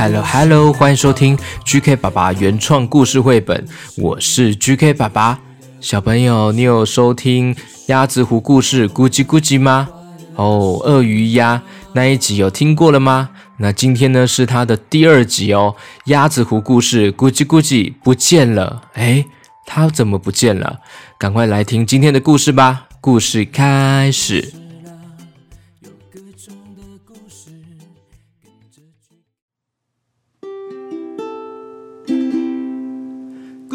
Hello Hello，欢迎收听 GK 爸爸原创故事绘本，我是 GK 爸爸。小朋友，你有收听鸭子湖故事咕叽咕叽吗？哦，鳄鱼鸭那一集有听过了吗？那今天呢是它的第二集哦。鸭子湖故事咕叽咕叽不见了，诶，它怎么不见了？赶快来听今天的故事吧！故事开始。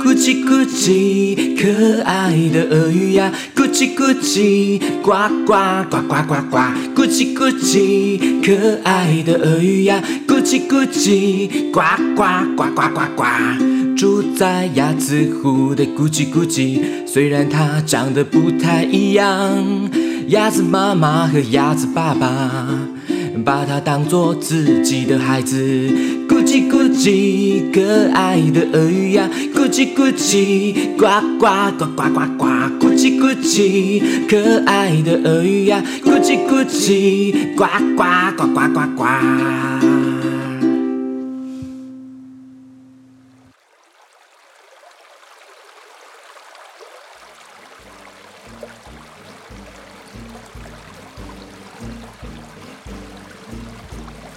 咕叽咕叽，可爱的鳄鱼呀！咕叽咕叽，呱呱呱呱呱呱！咕叽咕叽，可爱的鳄鱼呀！咕叽咕叽，呱呱呱呱呱呱！住在鸭子湖的咕叽咕叽，虽然它长得不太一样，鸭子妈妈和鸭子爸爸把它当作自己的孩子。咕叽咕叽，可爱的鳄鱼呀！咕叽咕叽，呱呱呱呱呱呱！咕叽咕叽，可爱的鳄鱼呀！咕叽咕叽，呱呱呱呱呱呱！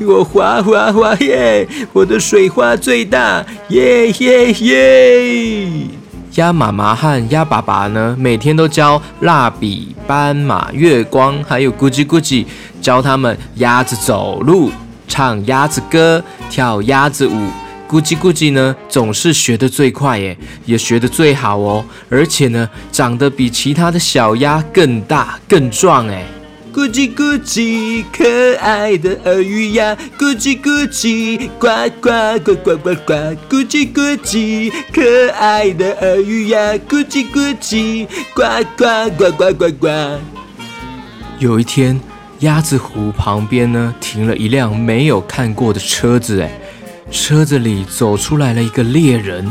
我滑滑滑耶！我的水花最大，耶耶耶！鸭妈妈和鸭爸爸呢，每天都教蜡笔、斑马、月光，还有咕叽咕叽，教他们鸭子走路、唱鸭子歌、跳鸭子舞。咕叽咕叽呢，总是学得最快耶，也学得最好哦，而且呢，长得比其他的小鸭更大、更壮哎。咕叽咕叽，可爱的鳄鱼呀！咕叽咕叽，呱呱呱呱呱呱！咕叽咕叽，可爱的鳄鱼呀！咕叽咕叽，呱呱呱呱呱呱！有一天，鸭子湖旁边呢停了一辆没有看过的车子，哎，车子里走出来了一个猎人。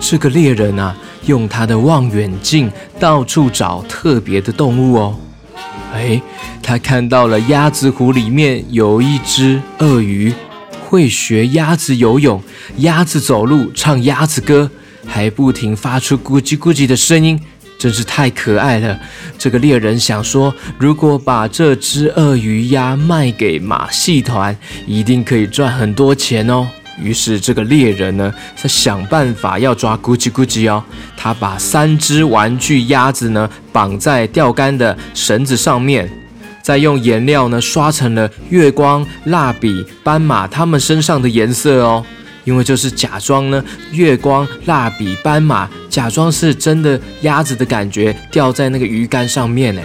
这个猎人啊，用他的望远镜到处找特别的动物哦。哎，他看到了鸭子湖里面有一只鳄鱼，会学鸭子游泳、鸭子走路、唱鸭子歌，还不停发出咕叽咕叽的声音，真是太可爱了。这个猎人想说，如果把这只鳄鱼鸭卖给马戏团，一定可以赚很多钱哦。于是这个猎人呢，在想办法要抓咕叽咕叽哦。他把三只玩具鸭子呢绑在钓竿的绳子上面，再用颜料呢刷成了月光、蜡笔、斑马它们身上的颜色哦。因为就是假装呢，月光、蜡笔、斑马，假装是真的鸭子的感觉，吊在那个鱼竿上面呢。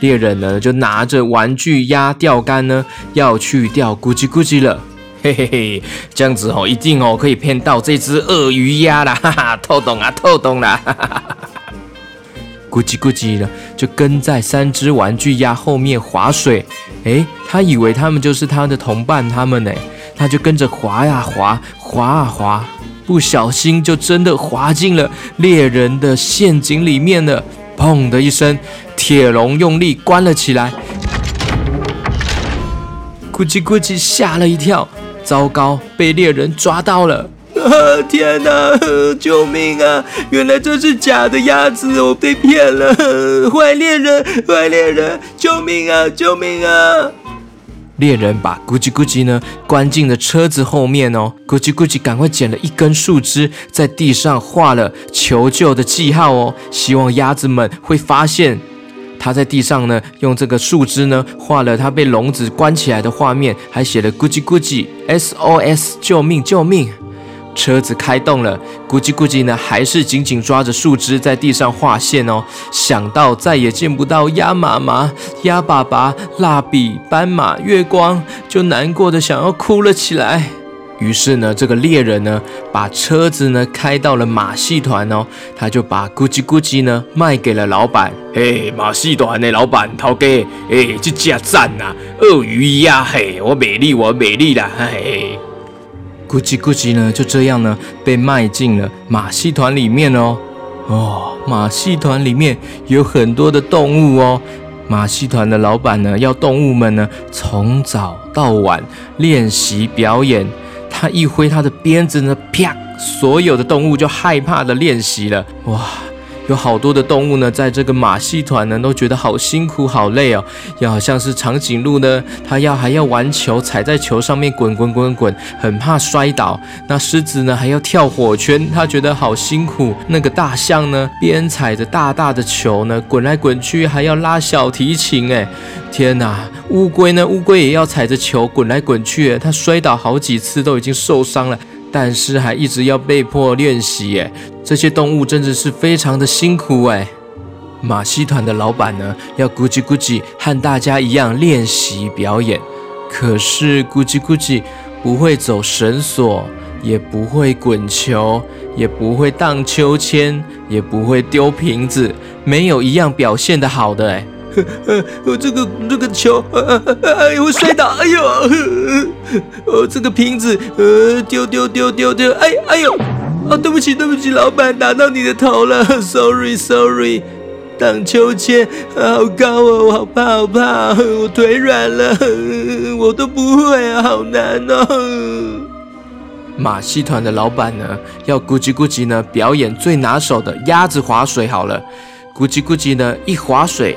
猎人呢就拿着玩具鸭钓竿呢，要去钓咕叽咕叽了。嘿嘿嘿，这样子哦，一定哦可以骗到这只鳄鱼鸭啦，哈哈，透懂啊，透懂啦，哈哈哈哈。咕叽咕叽的，就跟在三只玩具鸭后面划水。诶，他以为他们就是他的同伴，他们呢，他就跟着划呀划，划啊划，不小心就真的滑进了猎人的陷阱里面了。砰的一声，铁笼用力关了起来。咕叽咕叽吓了一跳，糟糕，被猎人抓到了！啊！天哪！救命啊！原来这是假的鸭子，我被骗了！坏猎人，坏猎人！救命啊！救命啊！猎人把咕叽咕叽呢关进了车子后面哦，咕叽咕叽赶快捡了一根树枝，在地上画了求救的记号哦，希望鸭子们会发现。他在地上呢，用这个树枝呢画了他被笼子关起来的画面，还写了咕叽咕叽 SOS 救命救命。车子开动了，咕叽咕叽呢还是紧紧抓着树枝在地上画线哦。想到再也见不到鸭妈妈、鸭爸爸、蜡笔、斑马、月光，就难过的想要哭了起来。于是呢，这个猎人呢，把车子呢开到了马戏团哦，他就把咕叽咕叽呢卖给了老板。嘿，马戏团的老板，头家，哎，这家赞呐，鳄鱼呀，嘿，我美丽，我美丽啦，嘿。咕叽咕叽呢，就这样呢，被卖进了马戏团里面哦。哦，马戏团里面有很多的动物哦。马戏团的老板呢，要动物们呢，从早到晚练习表演。他一挥他的鞭子呢，啪，所有的动物就害怕的练习了。哇！有好多的动物呢，在这个马戏团呢，都觉得好辛苦、好累哦。要好像是长颈鹿呢，它要还要玩球，踩在球上面滚滚滚滚，很怕摔倒。那狮子呢，还要跳火圈，它觉得好辛苦。那个大象呢，边踩着大大的球呢，滚来滚去，还要拉小提琴。哎，天哪！乌龟呢，乌龟也要踩着球滚来滚去，它摔倒好几次，都已经受伤了。但是还一直要被迫练习，哎，这些动物真的是非常的辛苦，哎。马戏团的老板呢，要咕叽咕叽和大家一样练习表演，可是咕叽咕叽不会走绳索，也不会滚球，也不会荡秋千，也不会丢瓶子，没有一样表现的好的，哎。呃，我这个这个球，哎呦，我摔倒，哎呦，呃，这个瓶子，呃，丢丢丢丢丢，哎哎呦，啊，对不起对不起，老板打到你的头了，sorry sorry，荡秋千，好高哦，我好怕好怕，我腿软了，我都不会啊，好难哦。马戏团的老板呢，要咕叽咕叽呢表演最拿手的鸭子划水，好了。咕叽咕叽呢，一划水，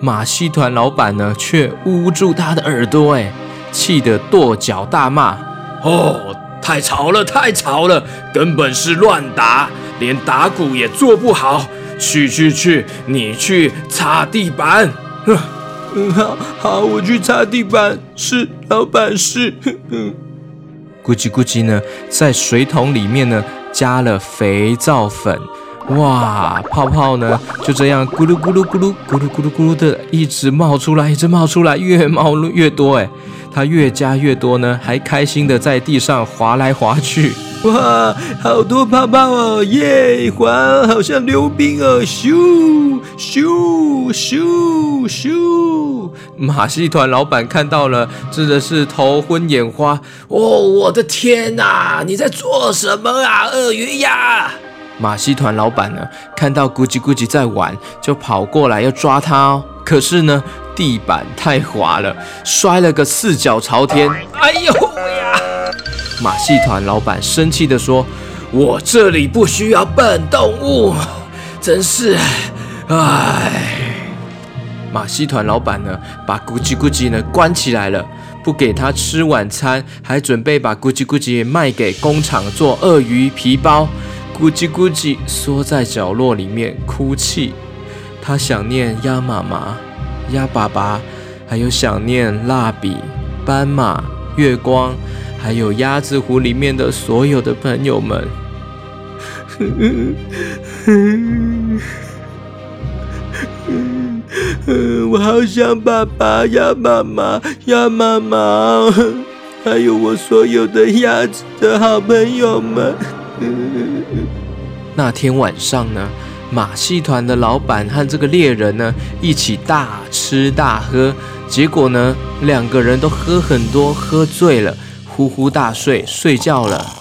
马戏团老板呢却捂住他的耳朵，哎，气得跺脚大骂：“哦，太吵了，太吵了，根本是乱打，连打鼓也做不好。去去去，你去擦地板。”“嗯，好好，我去擦地板。”“是，老板是。”咕叽咕叽呢，在水桶里面呢加了肥皂粉。哇，泡泡呢就这样咕噜咕噜咕噜咕噜咕噜咕噜的一直冒出来，一直冒出来，越冒越多哎！它越加越多呢，还开心的在地上滑来滑去。哇，好多泡泡哦，耶！滑好像溜冰哦，咻咻咻咻！马戏团老板看到了，真的是头昏眼花。哦，我的天哪！你在做什么啊，鳄鱼呀？马戏团老板呢，看到咕叽咕叽在玩，就跑过来要抓他哦。可是呢，地板太滑了，摔了个四脚朝天。哎呦呀！马戏团老板生气地说：“我这里不需要笨动物，真是……唉。”马戏团老板呢，把咕叽咕叽呢关起来了，不给他吃晚餐，还准备把咕叽咕叽卖给工厂做鳄鱼皮包。咕叽咕叽缩在角落里面哭泣，他想念鸭妈妈、鸭爸爸，还有想念蜡笔、斑马、月光，还有鸭子湖里面的所有的朋友们。我好想爸爸、鸭妈妈、鸭妈妈，还有我所有的鸭子的好朋友们。那天晚上呢，马戏团的老板和这个猎人呢一起大吃大喝，结果呢两个人都喝很多，喝醉了，呼呼大睡，睡觉了。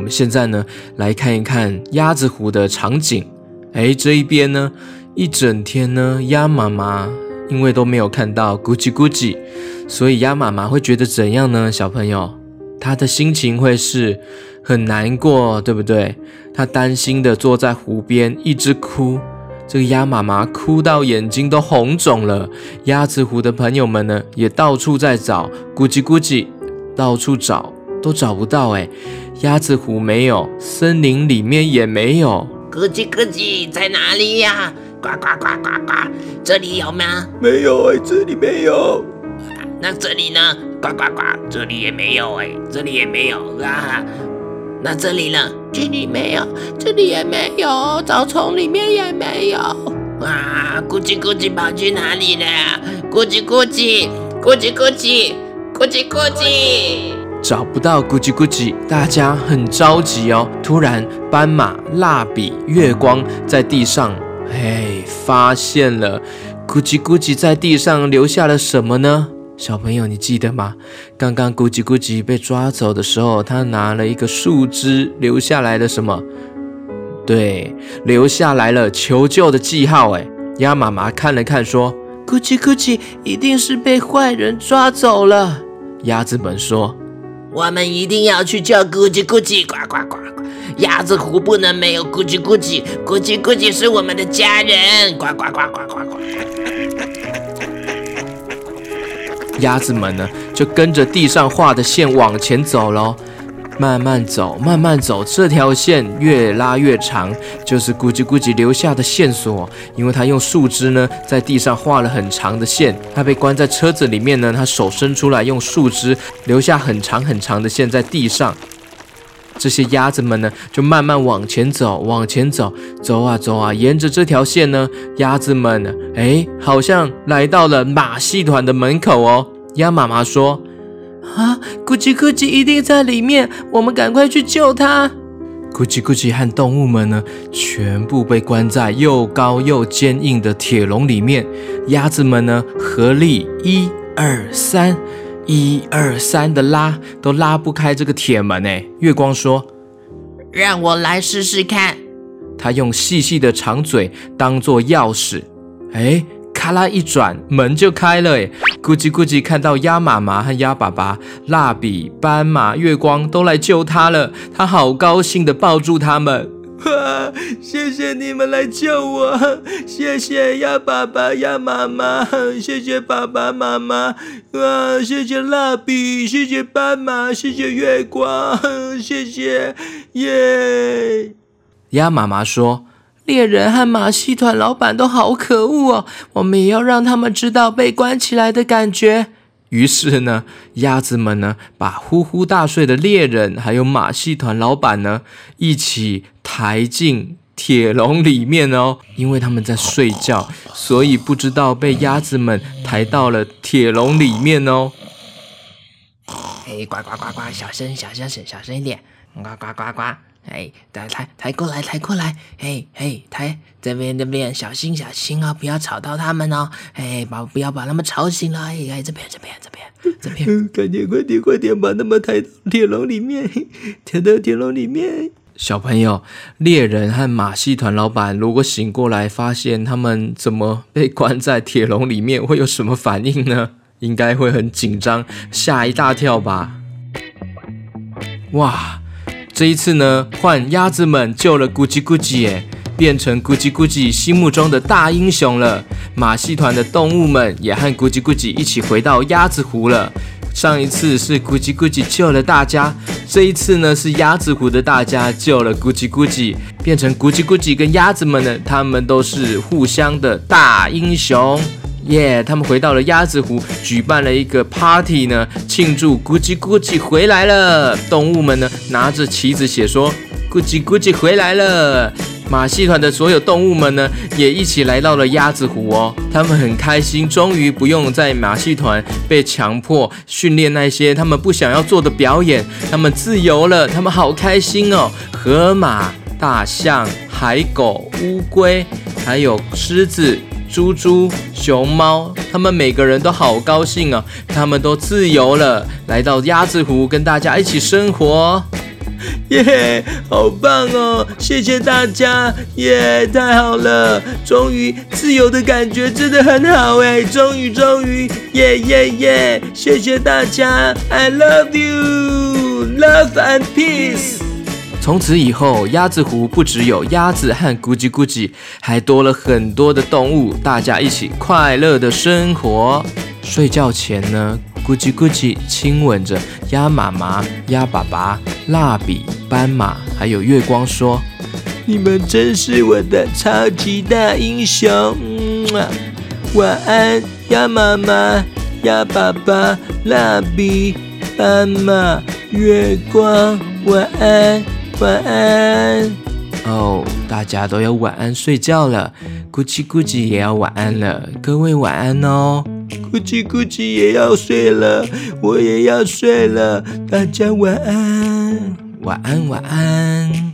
我们现在呢，来看一看鸭子湖的场景。哎，这一边呢，一整天呢，鸭妈妈因为都没有看到咕叽咕叽，所以鸭妈妈会觉得怎样呢？小朋友，她的心情会是很难过，对不对？她担心的坐在湖边，一直哭。这个鸭妈妈哭到眼睛都红肿了。鸭子湖的朋友们呢，也到处在找咕叽咕叽，到处找都找不到。哎，鸭子湖没有，森林里面也没有。咕叽咕叽在哪里呀？呱呱呱呱呱，这里有吗？没有哎，这里没有。那这里呢？呱呱呱，这里也没有哎，这里也没有啊。那这里呢？这里没有，这里也没有，草丛里面也没有。啊，咕叽咕叽跑去哪里了？咕叽咕叽，咕叽咕叽，咕叽咕叽，找不到咕叽咕叽，大家很着急哦。突然，斑马、蜡笔、月光在地上，哎，发现了咕叽咕叽在地上留下了什么呢？小朋友，你记得吗？刚刚咕叽咕叽被抓走的时候，他拿了一个树枝，留下来了什么？对，留下来了求救的记号。哎，鸭妈妈看了看，说：“咕叽咕叽一定是被坏人抓走了。”鸭子们说：“我们一定要去叫咕叽咕叽，呱呱呱呱！鸭子湖不能没有咕叽咕叽，咕叽咕叽是我们的家人，呱呱呱呱呱呱！”鸭子们呢，就跟着地上画的线往前走喽，慢慢走，慢慢走，这条线越拉越长，就是咕叽咕叽留下的线索。因为他用树枝呢，在地上画了很长的线。他被关在车子里面呢，他手伸出来，用树枝留下很长很长的线在地上。这些鸭子们呢，就慢慢往前走，往前走，走啊走啊，沿着这条线呢，鸭子们，哎，好像来到了马戏团的门口哦。鸭妈妈说：“啊，咕叽咕叽一定在里面，我们赶快去救它。”咕叽咕叽和动物们呢，全部被关在又高又坚硬的铁笼里面。鸭子们呢，合力一二三。一二三的拉都拉不开这个铁门哎！月光说：“让我来试试看。”他用细细的长嘴当做钥匙，哎，咔啦一转，门就开了哎！咕叽咕叽看到鸭妈妈和鸭爸爸、蜡笔、斑马、月光都来救他了，他好高兴的抱住他们。哈，谢谢你们来救我，谢谢鸭爸爸、鸭妈妈，谢谢爸爸妈妈，啊，谢谢蜡笔，谢谢斑马，谢谢月光，谢谢耶。鸭妈妈说：“猎人和马戏团老板都好可恶哦，我们也要让他们知道被关起来的感觉。”于是呢，鸭子们呢，把呼呼大睡的猎人还有马戏团老板呢，一起抬进铁笼里面哦。因为他们在睡觉，所以不知道被鸭子们抬到了铁笼里面哦。哎，呱呱呱呱，小声，小声，小小声一点，呱呱呱呱。哎，抬抬抬过来，抬过来，嘿嘿，抬这边这边，小心小心哦，不要吵到他们哦，哎，把不要把他们吵醒了，哎哎，这边这边这边这边，快点快点快点，把他们抬到铁笼里面，抬到铁笼里面。小朋友，猎人和马戏团老板如果醒过来，发现他们怎么被关在铁笼里面，会有什么反应呢？应该会很紧张，吓一大跳吧。哇！这一次呢，换鸭子们救了咕叽咕叽，耶，变成咕叽咕叽心目中的大英雄了。马戏团的动物们也和咕叽咕叽一起回到鸭子湖了。上一次是咕叽咕叽救了大家，这一次呢是鸭子湖的大家救了咕叽咕叽，变成咕叽咕叽跟鸭子们呢，他们都是互相的大英雄。耶！他们回到了鸭子湖，举办了一个 party 呢，庆祝咕叽咕叽回来了。动物们呢，拿着旗子写说：“咕叽咕叽回来了。”马戏团的所有动物们呢，也一起来到了鸭子湖哦。他们很开心，终于不用在马戏团被强迫训练那些他们不想要做的表演，他们自由了，他们好开心哦。河马、大象、海狗、乌龟，还有狮子。猪猪、熊猫，他们每个人都好高兴啊！他们都自由了，来到鸭子湖跟大家一起生活，耶，好棒哦！谢谢大家，耶，太好了！终于自由的感觉真的很好哎！终于，终于，耶耶耶！谢谢大家，I love you，love and peace。从此以后，鸭子湖不只有鸭子和咕叽咕叽，还多了很多的动物，大家一起快乐的生活。睡觉前呢，咕叽咕叽亲吻着鸭妈妈、鸭爸爸、蜡笔、斑马，还有月光，说：“你们真是我的超级大英雄。”晚安，鸭妈妈、鸭爸爸、蜡笔、斑马、月光，晚安。晚安哦，大家都要晚安睡觉了。咕叽咕叽也要晚安了，各位晚安哦。咕叽咕叽也要睡了，我也要睡了，大家晚安，晚安，晚安。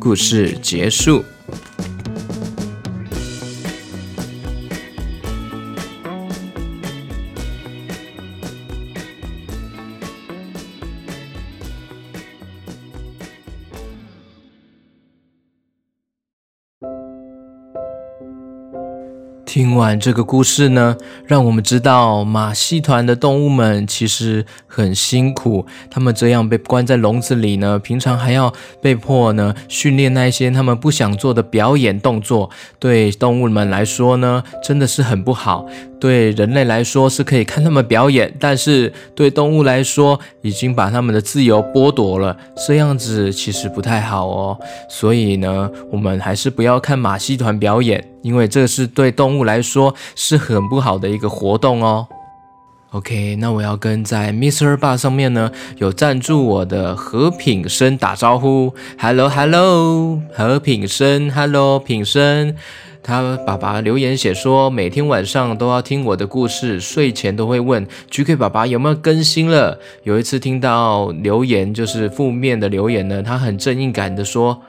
故事结束。听完这个故事呢，让我们知道马戏团的动物们其实很辛苦。他们这样被关在笼子里呢，平常还要被迫呢训练那些他们不想做的表演动作，对动物们来说呢，真的是很不好。对人类来说是可以看他们表演，但是对动物来说已经把他们的自由剥夺了，这样子其实不太好哦。所以呢，我们还是不要看马戏团表演，因为这是对动物来说是很不好的一个活动哦。OK，那我要跟在 Mr. b a 上面呢有赞助我的何品生打招呼，Hello Hello，何品生，Hello 品生。他爸爸留言写说，每天晚上都要听我的故事，睡前都会问 GK 爸爸有没有更新了。有一次听到留言就是负面的留言呢，他很正义感的说。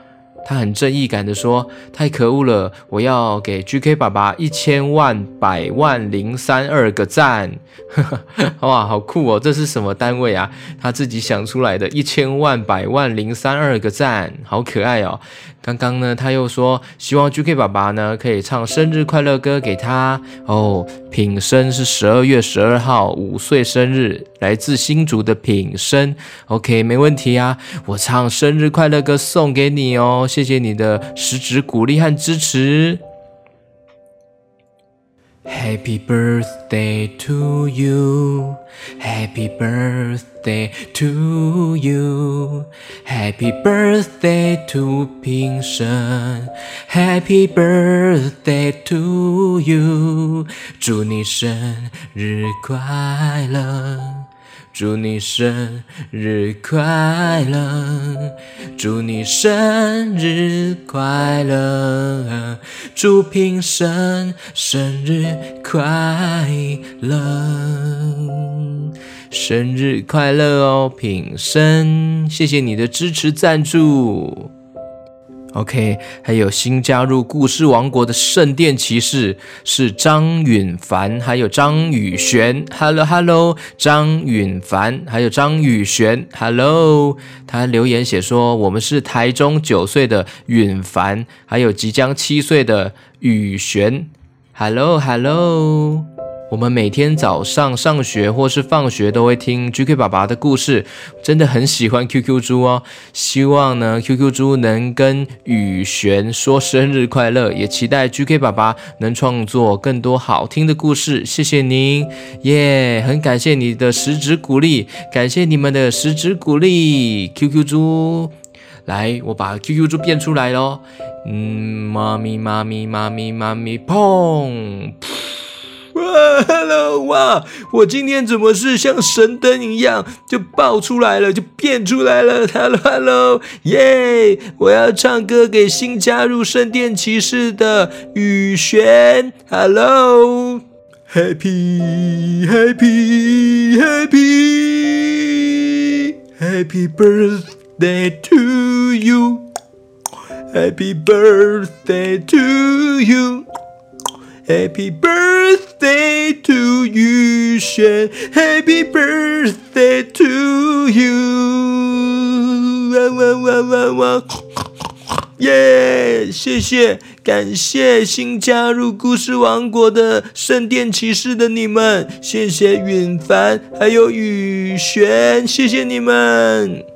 他很正义感的说：“太可恶了，我要给 GK 爸爸一千万百万零三二个赞！哇，好酷哦！这是什么单位啊？他自己想出来的，一千万百万零三二个赞，好可爱哦！刚刚呢，他又说希望 GK 爸爸呢可以唱生日快乐歌给他哦。品生是十二月十二号五岁生日，来自新竹的品生。OK，没问题啊，我唱生日快乐歌送给你哦。”谢谢你的实质鼓励和支持。Happy birthday to you, Happy birthday to you, Happy birthday to 平生，Happy birthday to you，祝你生日快乐。 祝你生日快乐！祝你生日快乐！祝平生生日快乐！生日快乐哦，平生！谢谢你的支持赞助。OK，还有新加入故事王国的圣殿骑士是张允凡，还有张宇璇。Hello Hello，张允凡，还有张宇璇。Hello，他留言写说我们是台中九岁的允凡，还有即将七岁的宇璇。Hello Hello。我们每天早上上学或是放学都会听 GK 爸爸的故事，真的很喜欢 QQ 猪哦。希望呢 QQ 猪能跟雨璇说生日快乐，也期待 GK 爸爸能创作更多好听的故事。谢谢您，耶！很感谢你的实质鼓励，感谢你们的实质鼓励。QQ 猪，来，我把 QQ 猪变出来喽。嗯，妈咪妈咪妈咪妈咪，砰！，Hello，哇！我今天怎么是像神灯一样就爆出来了，就变出来了？Hello，Hello，耶！我要唱歌给新加入圣殿骑士的雨璇。Hello，Happy，Happy，Happy，Happy birthday to you，Happy birthday to you。Happy birthday to you 雪 happy birthday to you！哇哇哇哇哇！耶！谢谢，感谢新加入故事王国的圣殿骑士的你们，谢谢允凡还有雨璇，谢谢你们。